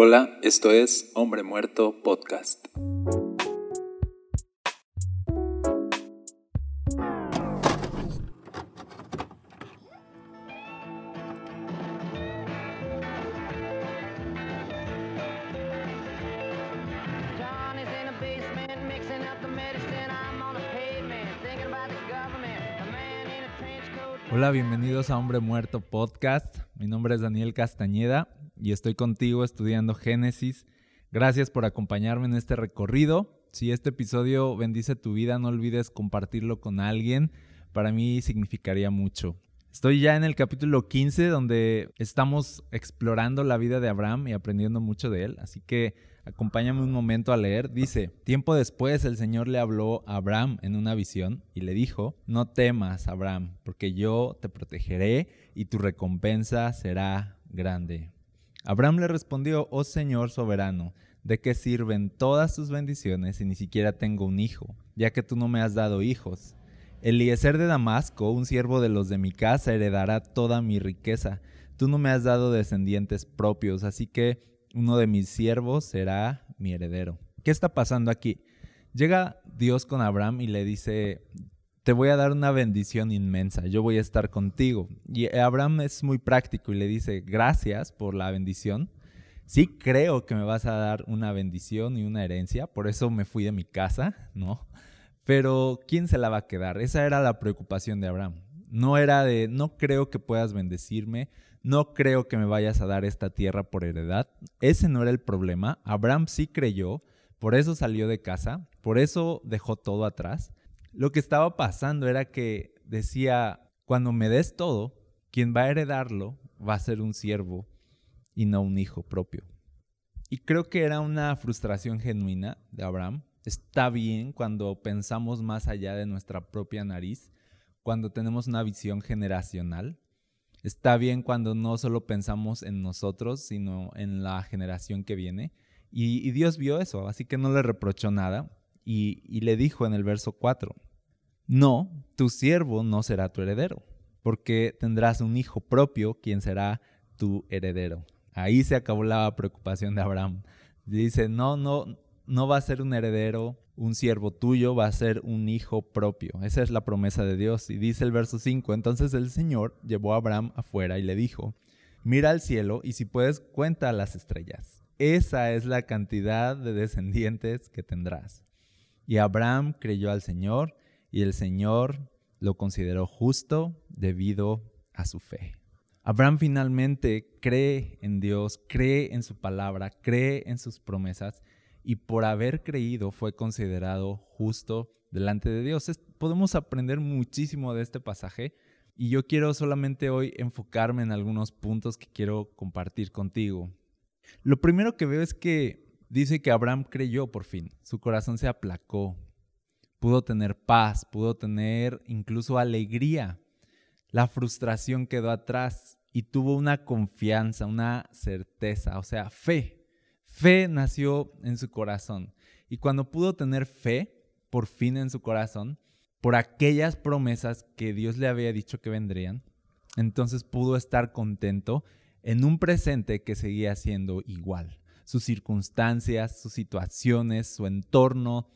Hola, esto es Hombre Muerto Podcast. Hola, bienvenidos a Hombre Muerto Podcast. Mi nombre es Daniel Castañeda y estoy contigo estudiando Génesis. Gracias por acompañarme en este recorrido. Si este episodio bendice tu vida, no olvides compartirlo con alguien. Para mí significaría mucho. Estoy ya en el capítulo 15 donde estamos explorando la vida de Abraham y aprendiendo mucho de él. Así que acompáñame un momento a leer. Dice, tiempo después el Señor le habló a Abraham en una visión y le dijo, no temas, Abraham, porque yo te protegeré y tu recompensa será grande. Abraham le respondió, oh Señor soberano, ¿de qué sirven todas tus bendiciones si ni siquiera tengo un hijo, ya que tú no me has dado hijos? Eliezer de Damasco, un siervo de los de mi casa, heredará toda mi riqueza. Tú no me has dado descendientes propios, así que uno de mis siervos será mi heredero. ¿Qué está pasando aquí? Llega Dios con Abraham y le dice, te voy a dar una bendición inmensa, yo voy a estar contigo. Y Abraham es muy práctico y le dice, gracias por la bendición. Sí creo que me vas a dar una bendición y una herencia, por eso me fui de mi casa, ¿no? Pero ¿quién se la va a quedar? Esa era la preocupación de Abraham. No era de, no creo que puedas bendecirme, no creo que me vayas a dar esta tierra por heredad. Ese no era el problema. Abraham sí creyó, por eso salió de casa, por eso dejó todo atrás. Lo que estaba pasando era que decía, cuando me des todo, quien va a heredarlo va a ser un siervo y no un hijo propio. Y creo que era una frustración genuina de Abraham. Está bien cuando pensamos más allá de nuestra propia nariz, cuando tenemos una visión generacional. Está bien cuando no solo pensamos en nosotros, sino en la generación que viene. Y, y Dios vio eso, así que no le reprochó nada y, le dijo en el verso 4, no, tu siervo no será tu heredero, porque tendrás un hijo propio quien será tu heredero. Ahí se acabó la preocupación de Abraham. Dice, no, no, no va a ser un heredero, un siervo tuyo, va a ser un hijo propio. Esa es la promesa de Dios. Y dice el verso 5, entonces el Señor llevó a Abraham afuera y le dijo, mira al cielo y si puedes cuenta las estrellas. Esa es la cantidad de descendientes que tendrás. Y Abraham creyó al Señor y el Señor lo consideró justo debido a su fe. Abraham finalmente cree en Dios, cree en su palabra, cree en sus promesas y por haber creído fue considerado justo delante de Dios. Podemos aprender muchísimo de este pasaje y yo quiero solamente hoy enfocarme en algunos puntos que quiero compartir contigo. Lo primero que veo es que dice que Abraham creyó por fin, su corazón se aplacó, pudo tener paz, pudo tener incluso alegría. La frustración quedó atrás y tuvo una confianza, una certeza, o sea, fe. Fe nació en su corazón. Y cuando pudo tener fe, por fin en su corazón, por aquellas promesas que Dios le había dicho que vendrían, entonces pudo estar contento en un presente que seguía siendo igual. Sus circunstancias, sus situaciones, su entorno,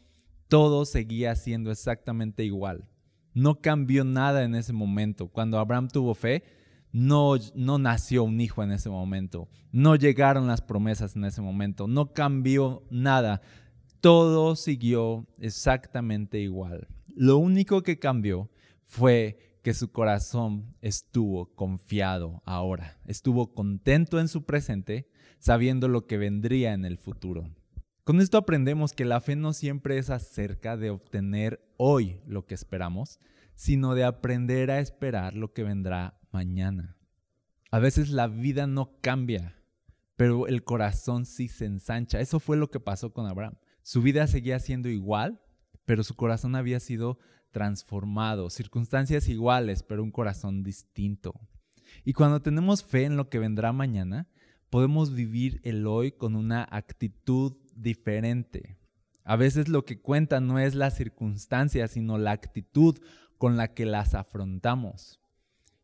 todo seguía siendo exactamente igual. No cambió nada en ese momento. Cuando Abraham tuvo fe, no, no nació un hijo en ese momento. No llegaron las promesas en ese momento. No cambió nada. Todo siguió exactamente igual. Lo único que cambió fue que su corazón estuvo confiado ahora. Estuvo contento en su presente, sabiendo lo que vendría en el futuro. Con esto aprendemos que la fe no siempre es acerca de obtener hoy lo que esperamos, sino de aprender a esperar lo que vendrá mañana. A veces la vida no cambia, pero el corazón sí se ensancha. Eso fue lo que pasó con Abraham. Su vida seguía siendo igual, pero su corazón había sido transformado. Circunstancias iguales, pero un corazón distinto. Y cuando tenemos fe en lo que vendrá mañana, podemos vivir el hoy con una actitud diferente. A veces lo que cuenta no es la circunstancia, sino la actitud con la que las afrontamos.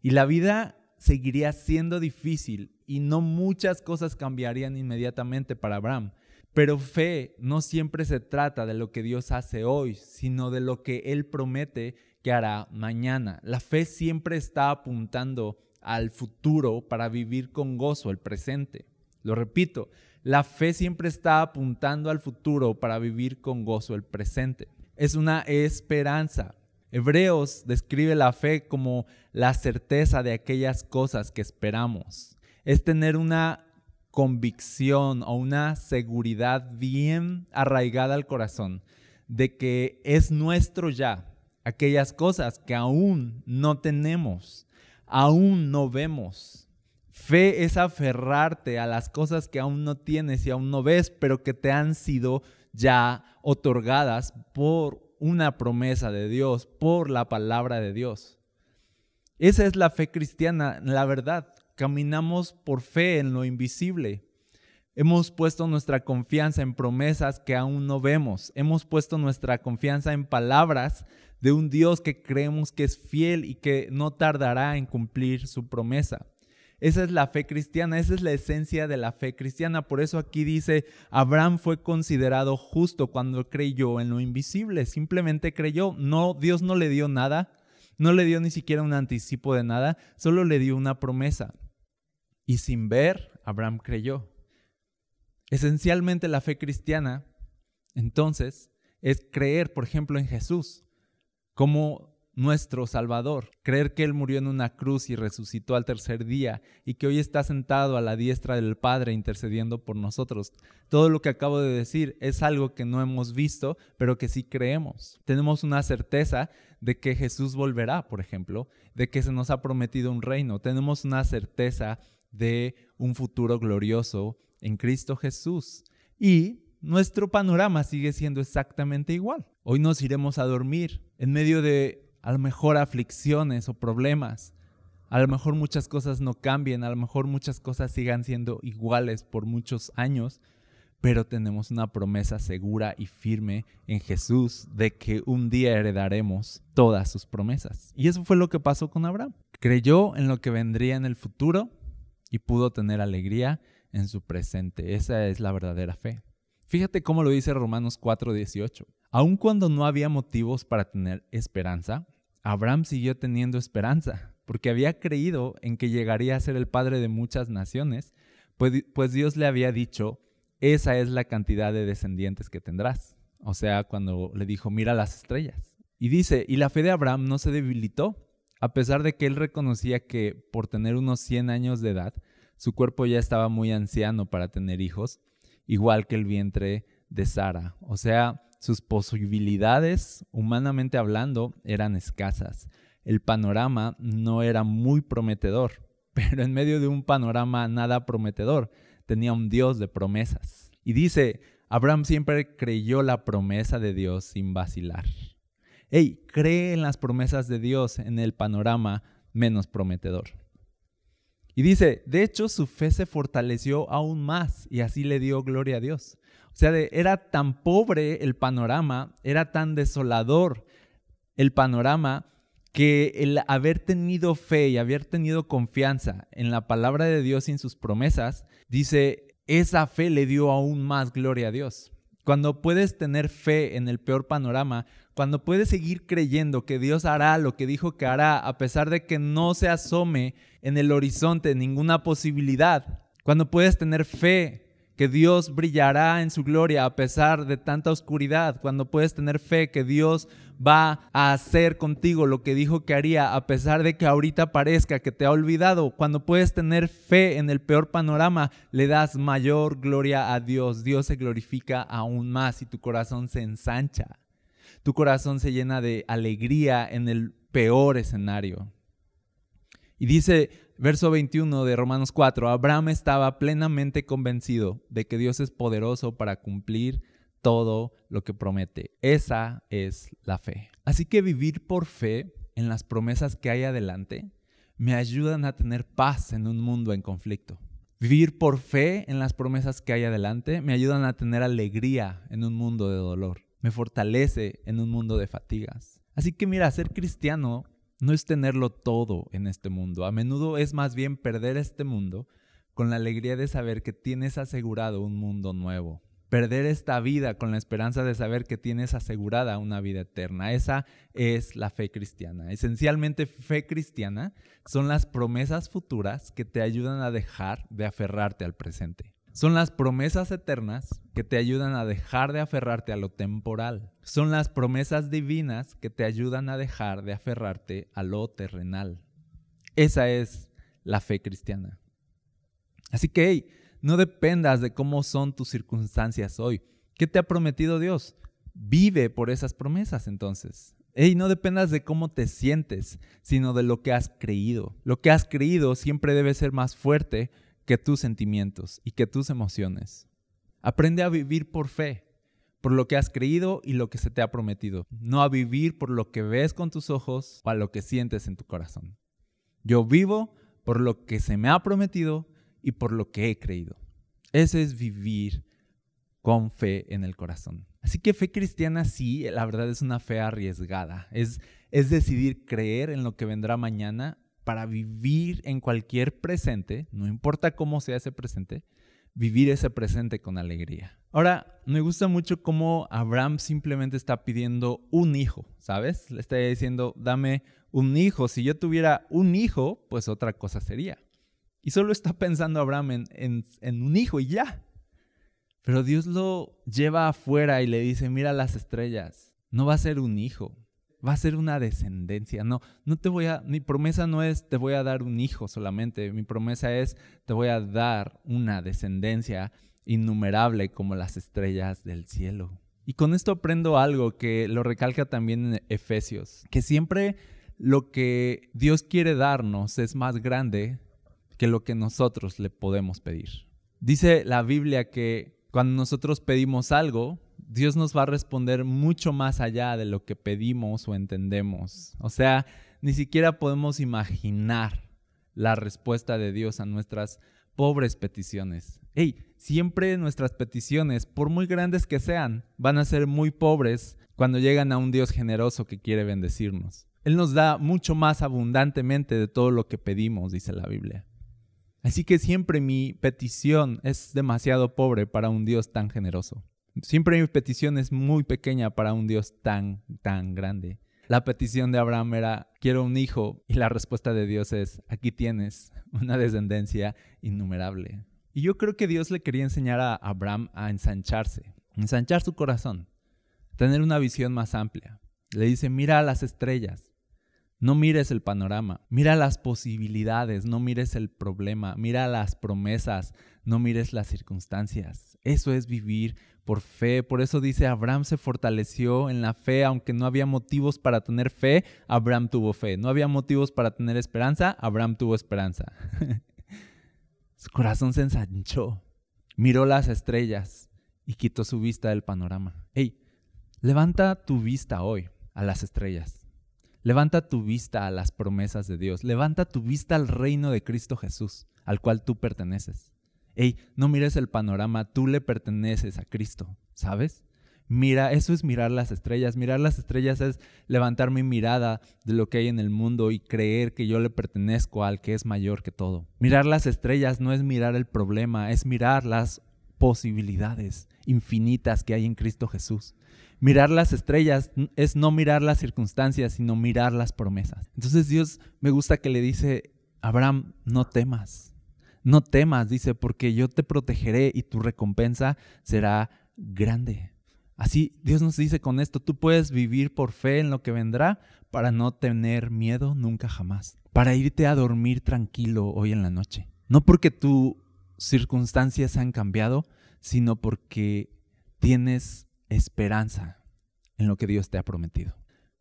Y la vida seguiría siendo difícil y no muchas cosas cambiarían inmediatamente para Abraham. Pero fe no siempre se trata de lo que Dios hace hoy, sino de lo que Él promete que hará mañana. La fe siempre está apuntando al futuro para vivir con gozo el presente. Lo repito, la fe siempre está apuntando al futuro para vivir con gozo el presente. Es una esperanza. Hebreos describe la fe como la certeza de aquellas cosas que esperamos. Es tener una convicción o una seguridad bien arraigada al corazón de que es nuestro ya, aquellas cosas que aún no tenemos, aún no vemos. Fe es aferrarte a las cosas que aún no tienes y aún no ves, pero que te han sido ya otorgadas por una promesa de Dios, por la palabra de Dios. Esa es la fe cristiana, la verdad. Caminamos por fe en lo invisible. Hemos puesto nuestra confianza en promesas que aún no vemos. Hemos puesto nuestra confianza en palabras de un Dios que creemos que es fiel y que no tardará en cumplir su promesa. Esa es la fe cristiana, esa es la esencia de la fe cristiana. Por eso aquí dice, Abraham fue considerado justo cuando creyó en lo invisible, simplemente creyó. No, Dios no le dio nada, no le dio ni siquiera un anticipo de nada, solo le dio una promesa. Y sin ver, Abraham creyó. Esencialmente la fe cristiana, entonces, es creer, por ejemplo, en Jesús como nuestro Salvador, creer que Él murió en una cruz y resucitó al tercer día y que hoy está sentado a la diestra del Padre intercediendo por nosotros. Todo lo que acabo de decir es algo que no hemos visto, pero que sí creemos. Tenemos una certeza de que Jesús volverá, por ejemplo, de que se nos ha prometido un reino. Tenemos una certeza de un futuro glorioso en Cristo Jesús. Y nuestro panorama sigue siendo exactamente igual. Hoy nos iremos a dormir en medio de a lo mejor aflicciones o problemas. A lo mejor muchas cosas no cambien, a lo mejor muchas cosas sigan siendo iguales por muchos años, pero tenemos una promesa segura y firme en Jesús de que un día heredaremos todas sus promesas. Y eso fue lo que pasó con Abraham. Creyó en lo que vendría en el futuro y pudo tener alegría en su presente. Esa es la verdadera fe. Fíjate cómo lo dice Romanos 4:18. Aun cuando no había motivos para tener esperanza, Abraham siguió teniendo esperanza, porque había creído en que llegaría a ser el padre de muchas naciones, pues, pues Dios le había dicho, esa es la cantidad de descendientes que tendrás. O sea, cuando le dijo, mira las estrellas. Y dice, y la fe de Abraham no se debilitó, a pesar de que él reconocía que por tener unos 100 años de edad, su cuerpo ya estaba muy anciano para tener hijos, igual que el vientre de Sara. O sea, sus posibilidades, humanamente hablando, eran escasas. El panorama no era muy prometedor, pero en medio de un panorama nada prometedor, tenía un Dios de promesas. Y dice, Abraham siempre creyó la promesa de Dios sin vacilar. Hey, cree en las promesas de Dios en el panorama menos prometedor. Y dice, de hecho su fe se fortaleció aún más y así le dio gloria a Dios. O sea, era tan pobre el panorama, era tan desolador el panorama que el haber tenido fe y haber tenido confianza en la palabra de Dios y en sus promesas, dice, esa fe le dio aún más gloria a Dios. Cuando puedes tener fe en el peor panorama, cuando puedes seguir creyendo que Dios hará lo que dijo que hará, a pesar de que no se asome en el horizonte ninguna posibilidad, cuando puedes tener fe que Dios brillará en su gloria a pesar de tanta oscuridad, cuando puedes tener fe que Dios va a hacer contigo lo que dijo que haría a pesar de que ahorita parezca que te ha olvidado, cuando puedes tener fe en el peor panorama, le das mayor gloria a Dios, Dios se glorifica aún más y tu corazón se ensancha, tu corazón se llena de alegría en el peor escenario. Y dice verso 21 de Romanos 4, Abraham estaba plenamente convencido de que Dios es poderoso para cumplir todo lo que promete. Esa es la fe. Así que vivir por fe en las promesas que hay adelante me ayudan a tener paz en un mundo en conflicto. Vivir por fe en las promesas que hay adelante me ayudan a tener alegría en un mundo de dolor. Me fortalece en un mundo de fatigas. Así que mira, ser cristiano no es tenerlo todo en este mundo. A menudo es más bien perder este mundo con la alegría de saber que tienes asegurado un mundo nuevo. Perder esta vida con la esperanza de saber que tienes asegurada una vida eterna. Esa es la fe cristiana. Esencialmente fe cristiana son las promesas futuras que te ayudan a dejar de aferrarte al presente. Son las promesas eternas que te ayudan a dejar de aferrarte a lo temporal. Son las promesas divinas que te ayudan a dejar de aferrarte a lo terrenal. Esa es la fe cristiana. Así que, hey, no dependas de cómo son tus circunstancias hoy. ¿Qué te ha prometido Dios? Vive por esas promesas entonces. Hey, no dependas de cómo te sientes, sino de lo que has creído. Lo que has creído siempre debe ser más fuerte que tus sentimientos y que tus emociones. Aprende a vivir por fe, por lo que has creído y lo que se te ha prometido, no a vivir por lo que ves con tus ojos o a lo que sientes en tu corazón. Yo vivo por lo que se me ha prometido y por lo que he creído. Ese es vivir con fe en el corazón. Así que fe cristiana sí, la verdad es una fe arriesgada. Es, es decidir creer en lo que vendrá mañana para vivir en cualquier presente, no importa cómo sea ese presente, vivir ese presente con alegría. Ahora, me gusta mucho cómo Abraham simplemente está pidiendo un hijo, ¿sabes? Le está diciendo, dame un hijo. Si yo tuviera un hijo, pues otra cosa sería. Y solo está pensando Abraham en, un hijo y ya. Pero Dios lo lleva afuera y le dice, mira las estrellas, no va a ser un hijo, va a ser una descendencia. No, no te voy a, mi promesa no es te voy a dar un hijo solamente, mi promesa es te voy a dar una descendencia innumerable como las estrellas del cielo. Y con esto aprendo algo que lo recalca también en Efesios, que siempre lo que Dios quiere darnos es más grande que lo que nosotros le podemos pedir. Dice la Biblia que cuando nosotros pedimos algo, Dios nos va a responder mucho más allá de lo que pedimos o entendemos. O sea, ni siquiera podemos imaginar la respuesta de Dios a nuestras pobres peticiones. Hey, siempre nuestras peticiones, por muy grandes que sean, van a ser muy pobres cuando llegan a un Dios generoso que quiere bendecirnos. Él nos da mucho más abundantemente de todo lo que pedimos, dice la Biblia. Así que siempre mi petición es demasiado pobre para un Dios tan generoso. Siempre mi petición es muy pequeña para un Dios tan, tan grande. La petición de Abraham era, quiero un hijo, y la respuesta de Dios es, aquí tienes una descendencia innumerable. Y yo creo que Dios le quería enseñar a Abraham a ensancharse, ensanchar su corazón, tener una visión más amplia. Le dice, mira a las estrellas, no mires el panorama, mira las posibilidades, no mires el problema, mira las promesas, no mires las circunstancias. Eso es vivir por fe. Por eso dice, Abraham se fortaleció en la fe, aunque no había motivos para tener fe, Abraham tuvo fe. No había motivos para tener esperanza, Abraham tuvo esperanza. su corazón se ensanchó, miró las estrellas y quitó su vista del panorama. Hey, levanta tu vista hoy a las estrellas. Levanta tu vista a las promesas de Dios. Levanta tu vista al reino de Cristo Jesús, al cual tú perteneces. Ey, no mires el panorama, tú le perteneces a Cristo, ¿sabes? Mira, eso es mirar las estrellas. Mirar las estrellas es levantar mi mirada de lo que hay en el mundo y creer que yo le pertenezco al que es mayor que todo. Mirar las estrellas no es mirar el problema, es mirar las posibilidades infinitas que hay en Cristo Jesús. Mirar las estrellas es no mirar las circunstancias, sino mirar las promesas. Entonces Dios me gusta que le dice, Abraham, no temas, no temas, dice, porque yo te protegeré y tu recompensa será grande. Así Dios nos dice con esto, tú puedes vivir por fe en lo que vendrá para no tener miedo nunca jamás, para irte a dormir tranquilo hoy en la noche. No porque tus circunstancias han cambiado, sino porque tienes esperanza en lo que Dios te ha prometido.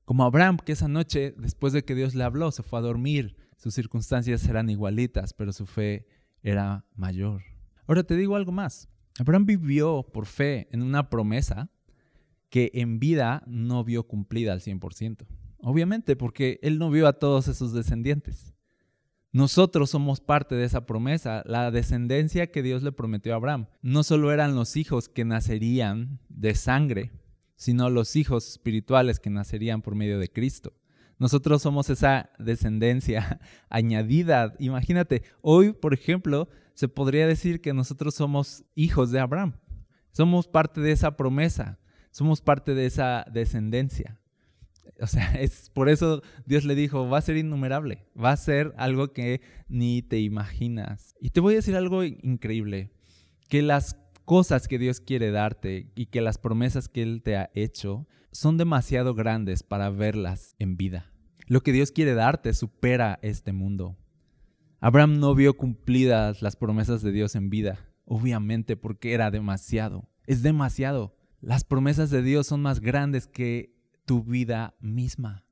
Como Abraham, que esa noche, después de que Dios le habló, se fue a dormir. Sus circunstancias eran igualitas, pero su fe era mayor. Ahora te digo algo más. Abraham vivió por fe en una promesa que en vida no vio cumplida al 100%. Obviamente, porque él no vio a todos esos descendientes. Nosotros somos parte de esa promesa, la descendencia que Dios le prometió a Abraham. No solo eran los hijos que nacerían de sangre, sino los hijos espirituales que nacerían por medio de Cristo. Nosotros somos esa descendencia añadida. Imagínate, hoy, por ejemplo, se podría decir que nosotros somos hijos de Abraham. Somos parte de esa promesa, somos parte de esa descendencia. O sea, es por eso Dios le dijo, va a ser innumerable, va a ser algo que ni te imaginas. Y te voy a decir algo increíble, que las cosas que Dios quiere darte y que las promesas que Él te ha hecho son demasiado grandes para verlas en vida. Lo que Dios quiere darte supera este mundo. Abraham no vio cumplidas las promesas de Dios en vida, obviamente porque era demasiado, es demasiado. Las promesas de Dios son más grandes que tu vida misma.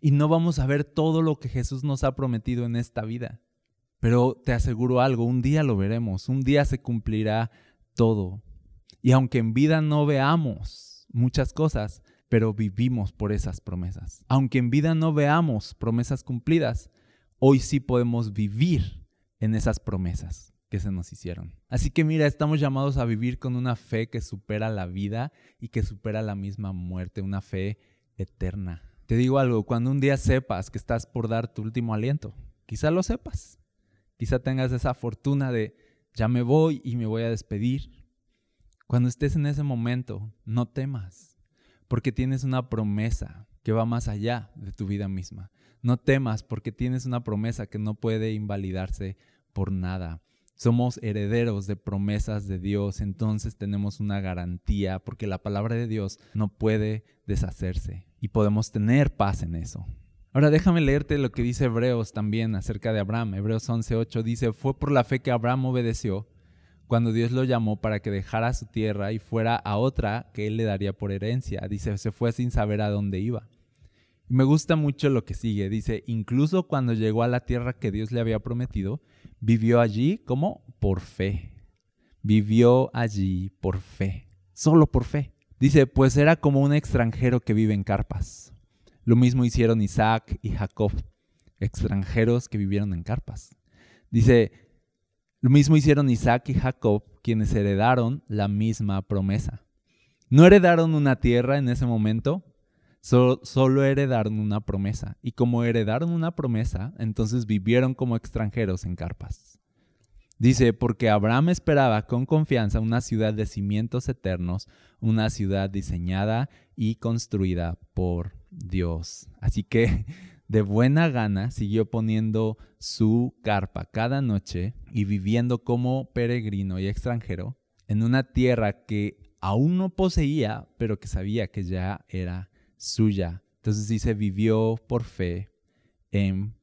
Y no vamos a ver todo lo que Jesús nos ha prometido en esta vida. Pero te aseguro algo, un día lo veremos, un día se cumplirá todo. Y aunque en vida no veamos muchas cosas, pero vivimos por esas promesas. Aunque en vida no veamos promesas cumplidas, hoy sí podemos vivir en esas promesas que se nos hicieron. Así que mira, estamos llamados a vivir con una fe que supera la vida y que supera la misma muerte, una fe eterna. Te digo algo, cuando un día sepas que estás por dar tu último aliento, quizá lo sepas, quizá tengas esa fortuna de ya me voy y me voy a despedir. Cuando estés en ese momento, no temas, porque tienes una promesa que va más allá de tu vida misma. No temas porque tienes una promesa que no puede invalidarse por nada. Somos herederos de promesas de Dios, entonces tenemos una garantía porque la palabra de Dios no puede deshacerse y podemos tener paz en eso. Ahora déjame leerte lo que dice Hebreos también acerca de Abraham. Hebreos 11:8 dice, fue por la fe que Abraham obedeció cuando Dios lo llamó para que dejara su tierra y fuera a otra que él le daría por herencia. Dice, se fue sin saber a dónde iba. Me gusta mucho lo que sigue. Dice, incluso cuando llegó a la tierra que Dios le había prometido, vivió allí como por fe. Vivió allí por fe, solo por fe. Dice, pues era como un extranjero que vive en carpas. Lo mismo hicieron Isaac y Jacob, extranjeros que vivieron en carpas. Dice, lo mismo hicieron Isaac y Jacob, quienes heredaron la misma promesa. No heredaron una tierra en ese momento, solo heredaron una promesa. Y como heredaron una promesa, entonces vivieron como extranjeros en carpas. Dice, porque Abraham esperaba con confianza una ciudad de cimientos eternos, una ciudad diseñada y construida por Dios. Así que de buena gana siguió poniendo su carpa cada noche y viviendo como peregrino y extranjero en una tierra que aún no poseía, pero que sabía que ya era suya. Entonces dice, vivió por fe en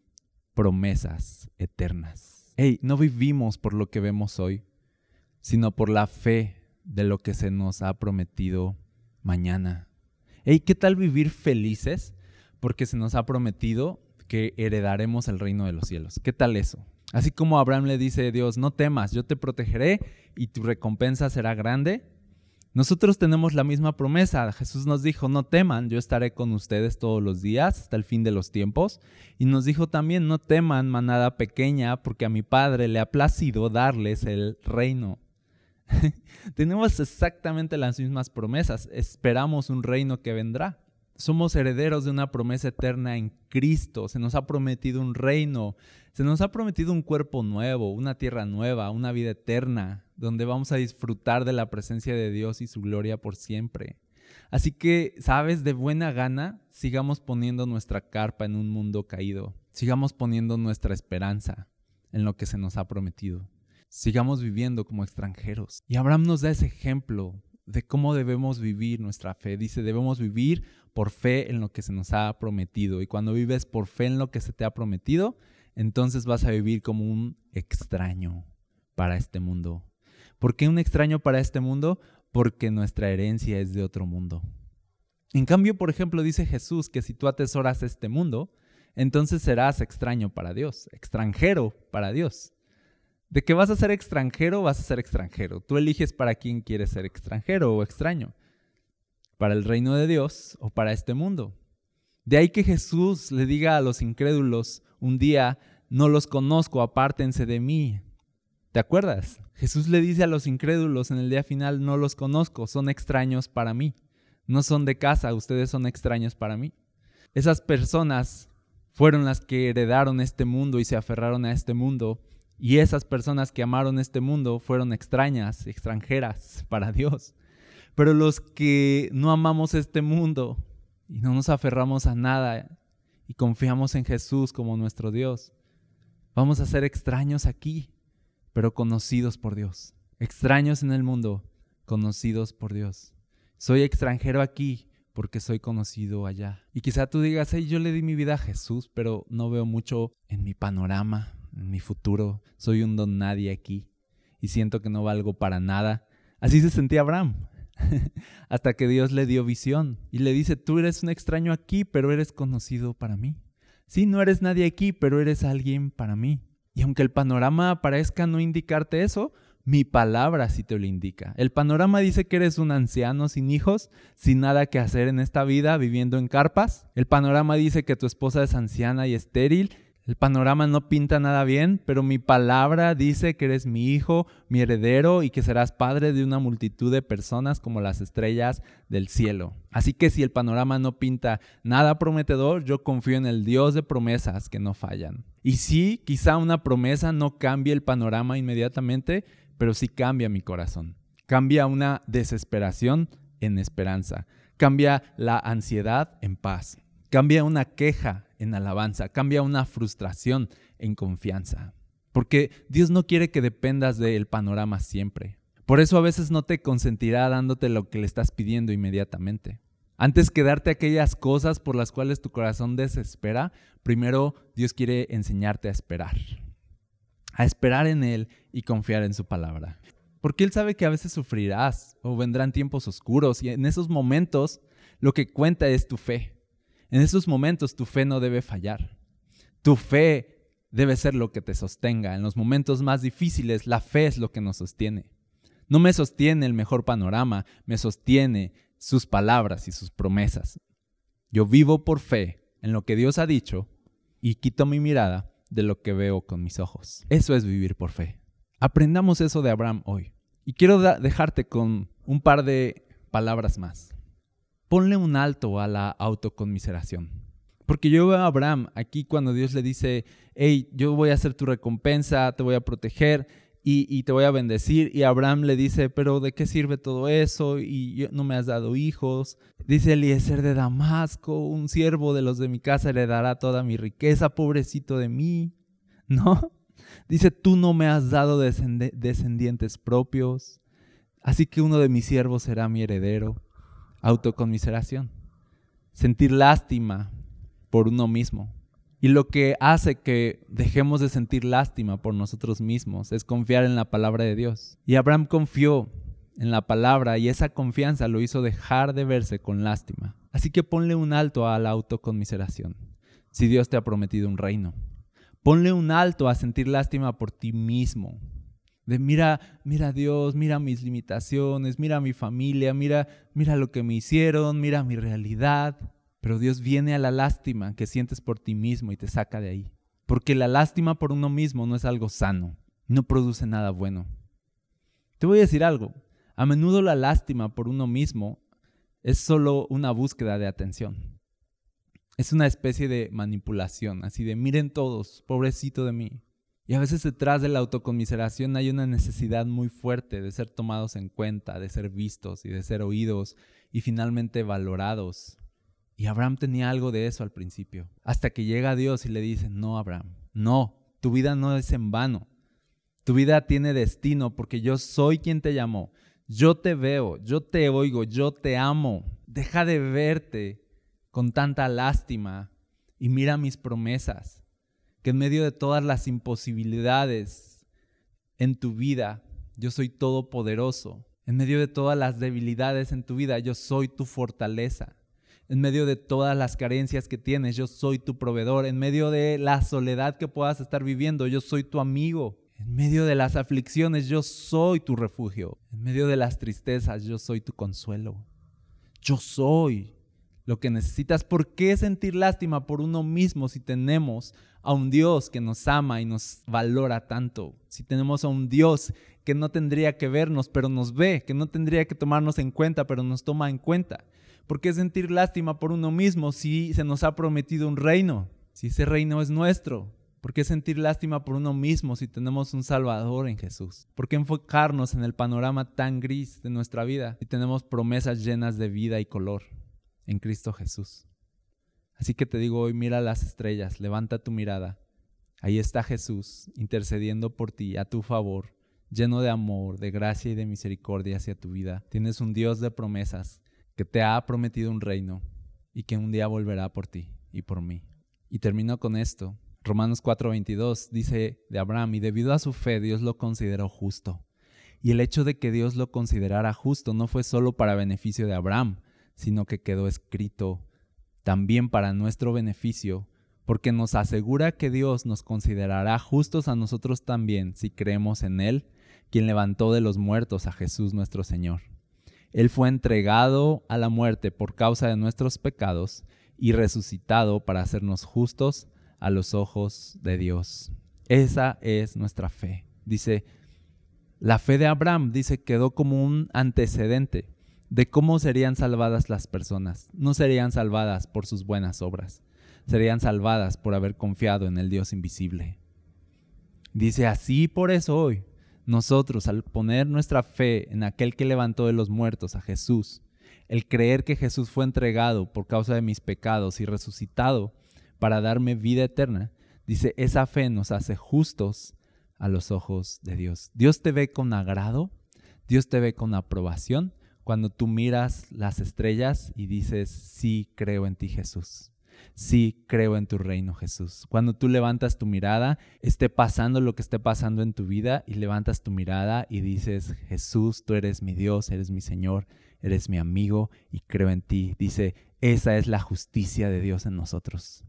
promesas eternas. Hey, no vivimos por lo que vemos hoy, sino por la fe de lo que se nos ha prometido mañana. Hey, ¿qué tal vivir felices? Porque se nos ha prometido que heredaremos el reino de los cielos. ¿Qué tal eso? Así como Abraham le dice a Dios, no temas, yo te protegeré y tu recompensa será grande. Nosotros tenemos la misma promesa. Jesús nos dijo, no teman, yo estaré con ustedes todos los días hasta el fin de los tiempos. Y nos dijo también, no teman, manada pequeña, porque a mi Padre le ha placido darles el reino. tenemos exactamente las mismas promesas. Esperamos un reino que vendrá. Somos herederos de una promesa eterna en Cristo. Se nos ha prometido un reino. Se nos ha prometido un cuerpo nuevo, una tierra nueva, una vida eterna donde vamos a disfrutar de la presencia de Dios y su gloria por siempre. Así que, sabes, de buena gana, sigamos poniendo nuestra carpa en un mundo caído. Sigamos poniendo nuestra esperanza en lo que se nos ha prometido. Sigamos viviendo como extranjeros. Y Abraham nos da ese ejemplo de cómo debemos vivir nuestra fe. Dice, debemos vivir por fe en lo que se nos ha prometido. Y cuando vives por fe en lo que se te ha prometido, entonces vas a vivir como un extraño para este mundo. ¿Por qué un extraño para este mundo? Porque nuestra herencia es de otro mundo. En cambio, por ejemplo, dice Jesús que si tú atesoras este mundo, entonces serás extraño para Dios, extranjero para Dios. De que vas a ser extranjero, vas a ser extranjero. Tú eliges para quién quieres ser extranjero o extraño. Para el reino de Dios o para este mundo. De ahí que Jesús le diga a los incrédulos un día, no los conozco, apártense de mí. ¿Te acuerdas? Jesús le dice a los incrédulos en el día final, no los conozco, son extraños para mí. No son de casa, ustedes son extraños para mí. Esas personas fueron las que heredaron este mundo y se aferraron a este mundo. Y esas personas que amaron este mundo fueron extrañas, extranjeras para Dios. Pero los que no amamos este mundo y no nos aferramos a nada y confiamos en Jesús como nuestro Dios, vamos a ser extraños aquí, pero conocidos por Dios. Extraños en el mundo, conocidos por Dios. Soy extranjero aquí porque soy conocido allá. Y quizá tú digas, hey, yo le di mi vida a Jesús, pero no veo mucho en mi panorama, en mi futuro. Soy un don nadie aquí y siento que no valgo para nada. Así se sentía Abraham. Hasta que Dios le dio visión y le dice, tú eres un extraño aquí, pero eres conocido para mí. Sí, no eres nadie aquí, pero eres alguien para mí. Y aunque el panorama parezca no indicarte eso, mi palabra sí te lo indica. El panorama dice que eres un anciano sin hijos, sin nada que hacer en esta vida, viviendo en carpas. El panorama dice que tu esposa es anciana y estéril. El panorama no pinta nada bien, pero mi palabra dice que eres mi hijo, mi heredero y que serás padre de una multitud de personas como las estrellas del cielo. Así que si el panorama no pinta nada prometedor, yo confío en el Dios de promesas que no fallan. Y sí, quizá una promesa no cambie el panorama inmediatamente, pero sí cambia mi corazón. Cambia una desesperación en esperanza. Cambia la ansiedad en paz. Cambia una queja en alabanza. Cambia una frustración en confianza. Porque Dios no quiere que dependas del panorama siempre. Por eso a veces no te consentirá dándote lo que le estás pidiendo inmediatamente. Antes que darte aquellas cosas por las cuales tu corazón desespera, primero Dios quiere enseñarte a esperar a esperar en Él y confiar en su palabra. Porque Él sabe que a veces sufrirás o vendrán tiempos oscuros y en esos momentos lo que cuenta es tu fe. En esos momentos tu fe no debe fallar. Tu fe debe ser lo que te sostenga. En los momentos más difíciles la fe es lo que nos sostiene. No me sostiene el mejor panorama, me sostiene sus palabras y sus promesas. Yo vivo por fe en lo que Dios ha dicho y quito mi mirada de lo que veo con mis ojos. Eso es vivir por fe. Aprendamos eso de Abraham hoy. Y quiero dejarte con un par de palabras más. Ponle un alto a la autoconmiseración. Porque yo veo a Abraham aquí cuando Dios le dice, hey, yo voy a hacer tu recompensa, te voy a proteger y, te voy a bendecir. Y Abraham le dice, pero ¿de qué sirve todo eso? Y no me has dado hijos. Dice Eliezer de Damasco, un siervo de los de mi casa heredará toda mi riqueza, pobrecito de mí. ¿No? Dice, tú no me has dado descendientes propios, así que uno de mis siervos será mi heredero. Autoconmiseración. Sentir lástima por uno mismo. Y lo que hace que dejemos de sentir lástima por nosotros mismos es confiar en la palabra de Dios. Y Abraham confió en la palabra y esa confianza lo hizo dejar de verse con lástima. Así que ponle un alto a la autoconmiseración, si Dios te ha prometido un reino. Ponle un alto a sentir lástima por ti mismo. De mira, mira Dios, mira mis limitaciones, mira mi familia, mira, mira lo que me hicieron, mira mi realidad. Pero Dios viene a la lástima que sientes por ti mismo y te saca de ahí. Porque la lástima por uno mismo no es algo sano, no produce nada bueno. Te voy a decir algo, a menudo la lástima por uno mismo es solo una búsqueda de atención. Es una especie de manipulación, así de miren todos, pobrecito de mí. Y a veces detrás de la autoconmiseración hay una necesidad muy fuerte de ser tomados en cuenta, de ser vistos y de ser oídos y finalmente valorados y Abraham tenía algo de eso al principio, hasta que llega Dios y le dice, no, Abraham, no, tu vida no es en vano. Tu vida tiene destino porque yo soy quien te llamó. Yo te veo, yo te oigo, yo te amo. Deja de verte con tanta lástima y mira mis promesas, en medio de todas las imposibilidades en tu vida, yo soy todopoderoso. En medio de todas las debilidades en tu vida, yo soy tu fortaleza en medio de todas las carencias que tienes, yo soy tu proveedor. En medio de la soledad que puedas estar viviendo, yo soy tu amigo. En medio de las aflicciones, yo soy tu refugio. En medio de las tristezas, yo soy tu consuelo. Yo soy lo que necesitas. ¿Por qué sentir lástima por uno mismo si tenemos a un Dios que nos ama y nos valora tanto? Si tenemos a un Dios que no tendría que vernos, pero nos ve, que no tendría que tomarnos en cuenta, pero nos toma en cuenta. ¿Por qué sentir lástima por uno mismo si se nos ha prometido un reino? Si ese reino es nuestro. ¿Por qué sentir lástima por uno mismo si tenemos un Salvador en Jesús? ¿Por qué enfocarnos en el panorama tan gris de nuestra vida si tenemos promesas llenas de vida y color? En Cristo Jesús. Así que te digo hoy, mira las estrellas, levanta tu mirada. Ahí está Jesús intercediendo por ti a tu favor, lleno de amor, de gracia y de misericordia hacia tu vida. Tienes un Dios de promesas que te ha prometido un reino y que un día volverá por ti y por mí. Y termino con esto. Romanos 4:22 dice de Abraham, y debido a su fe Dios lo consideró justo. Y el hecho de que Dios lo considerara justo no fue solo para beneficio de Abraham, sino que quedó escrito también para nuestro beneficio, porque nos asegura que Dios nos considerará justos a nosotros también si creemos en Él, quien levantó de los muertos a Jesús nuestro Señor. Él fue entregado a la muerte por causa de nuestros pecados y resucitado para hacernos justos a los ojos de Dios. Esa es nuestra fe. Dice, la fe de Abraham, dice, quedó como un antecedente de cómo serían salvadas las personas. No serían salvadas por sus buenas obras, serían salvadas por haber confiado en el Dios invisible. Dice así por eso hoy, nosotros al poner nuestra fe en aquel que levantó de los muertos a Jesús, el creer que Jesús fue entregado por causa de mis pecados y resucitado para darme vida eterna, dice, esa fe nos hace justos a los ojos de Dios. Dios te ve con agrado, Dios te ve con aprobación cuando tú miras las estrellas y dices, sí, creo en ti Jesús. Sí, creo en tu reino Jesús. Cuando tú levantas tu mirada, esté pasando lo que esté pasando en tu vida y levantas tu mirada y dices, Jesús, tú eres mi Dios, eres mi Señor, eres mi amigo y creo en ti. Dice, esa es la justicia de Dios en nosotros.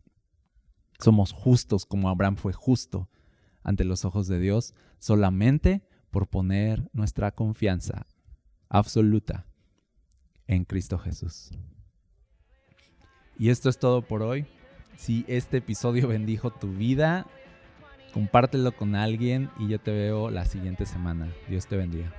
Somos justos como Abraham fue justo ante los ojos de Dios solamente por poner nuestra confianza absoluta en Cristo Jesús. Y esto es todo por hoy. Si este episodio bendijo tu vida, compártelo con alguien y yo te veo la siguiente semana. Dios te bendiga.